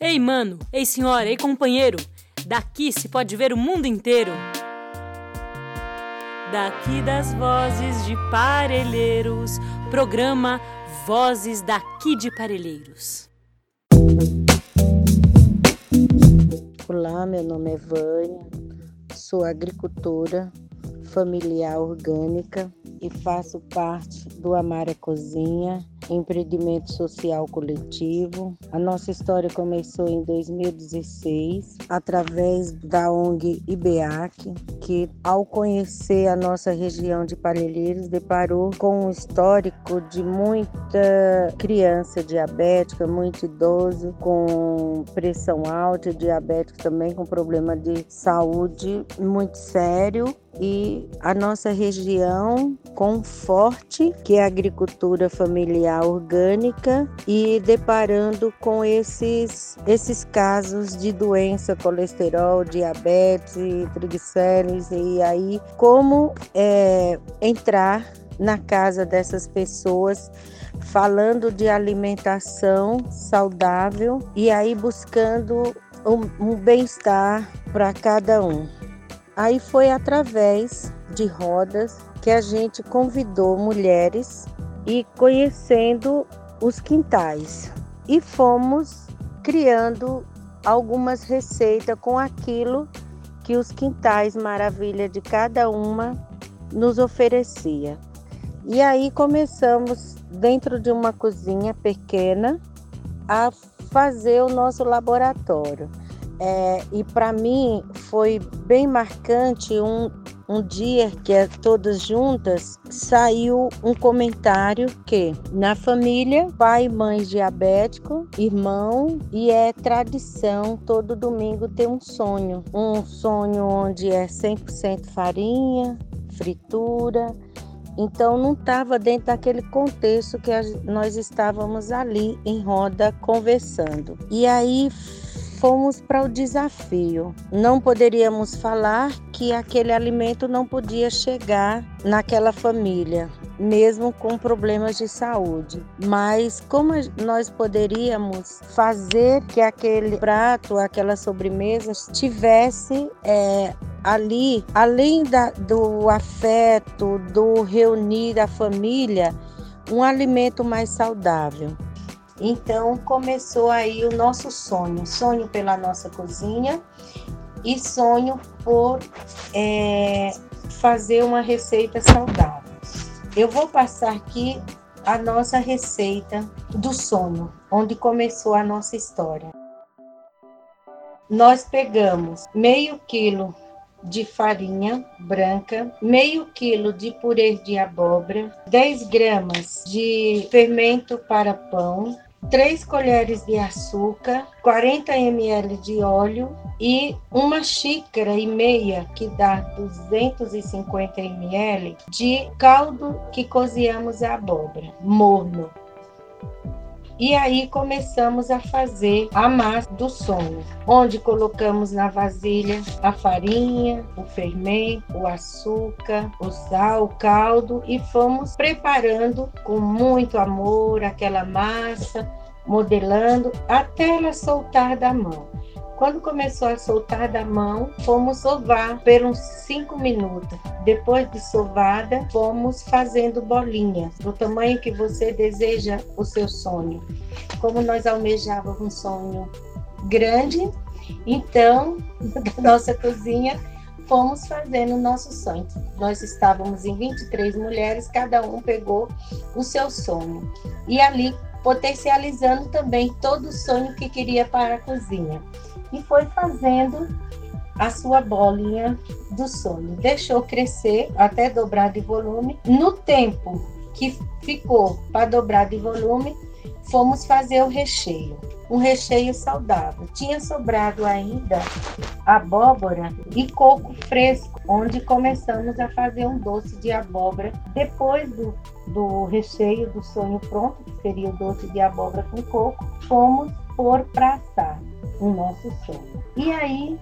Ei, mano, ei, senhora, ei, companheiro, daqui se pode ver o mundo inteiro. Daqui das vozes de Parelheiros, programa Vozes daqui de Parelheiros. Olá, meu nome é Vânia, sou agricultora familiar orgânica e faço parte do Amara Cozinha empreendimento social coletivo. A nossa história começou em 2016 através da ONG IBEAC, que ao conhecer a nossa região de Parelheiros deparou com um histórico de muita criança diabética, muito idoso com pressão alta, diabético também com problema de saúde muito sério e a nossa região com forte que é a agricultura familiar orgânica e deparando com esses esses casos de doença, colesterol, diabetes, triglicéridos e aí como é, entrar na casa dessas pessoas falando de alimentação saudável e aí buscando um, um bem-estar para cada um. Aí foi através de rodas que a gente convidou mulheres e conhecendo os quintais. E fomos criando algumas receitas com aquilo que os quintais maravilha de cada uma nos oferecia. E aí começamos dentro de uma cozinha pequena a fazer o nosso laboratório. É, e para mim foi bem marcante um, um dia que é todas juntas saiu um comentário que na família pai e mãe diabético, irmão e é tradição todo domingo ter um sonho, um sonho onde é 100% farinha, fritura. Então não estava dentro daquele contexto que nós estávamos ali em roda conversando. E aí fomos para o desafio. Não poderíamos falar que aquele alimento não podia chegar naquela família, mesmo com problemas de saúde. Mas como nós poderíamos fazer que aquele prato, aquela sobremesa tivesse é, ali, além da, do afeto, do reunir a família, um alimento mais saudável. Então começou aí o nosso sonho, sonho pela nossa cozinha e sonho por é, fazer uma receita saudável. Eu vou passar aqui a nossa receita do sonho, onde começou a nossa história. Nós pegamos meio quilo de farinha branca, meio quilo de purê de abóbora, 10 gramas de fermento para pão, 3 colheres de açúcar, 40 ml de óleo e uma xícara e meia, que dá 250 ml, de caldo que cozinhamos a abóbora, morno. E aí começamos a fazer a massa do sonho, onde colocamos na vasilha a farinha, o fermento, o açúcar, o sal, o caldo e fomos preparando com muito amor aquela massa, modelando até ela soltar da mão. Quando começou a soltar da mão, fomos sovar por uns 5 minutos. Depois de sovada, fomos fazendo bolinhas do tamanho que você deseja o seu sonho. Como nós almejávamos um sonho grande, então, na nossa cozinha, fomos fazendo o nosso sonho. Nós estávamos em 23 mulheres, cada um pegou o seu sonho. E ali potencializando também todo o sonho que queria para a cozinha e foi fazendo a sua bolinha do sonho. Deixou crescer até dobrar de volume. No tempo que ficou para dobrar de volume, fomos fazer o recheio. Um recheio saudável. Tinha sobrado ainda abóbora e coco fresco, onde começamos a fazer um doce de abóbora. Depois do, do recheio do sonho pronto, que seria o doce de abóbora com coco, fomos pôr para assar o nosso sonho. E aí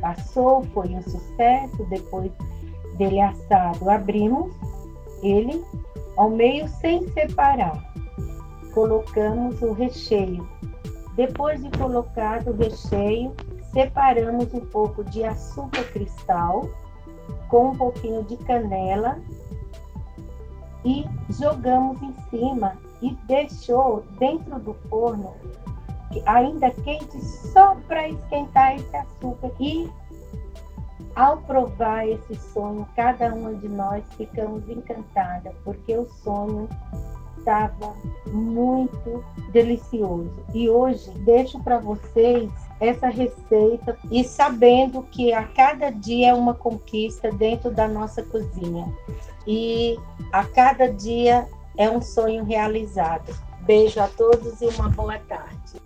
passou, foi um sucesso. Depois dele assado, abrimos ele ao meio sem separar. Colocamos o recheio Depois de colocado o recheio, separamos um pouco de açúcar cristal com um pouquinho de canela e jogamos em cima e deixou dentro do forno ainda quente só para esquentar esse açúcar e ao provar esse sonho, cada uma de nós ficamos encantada, porque o sonho estava muito delicioso. E hoje deixo para vocês essa receita e sabendo que a cada dia é uma conquista dentro da nossa cozinha. E a cada dia é um sonho realizado. Beijo a todos e uma boa tarde.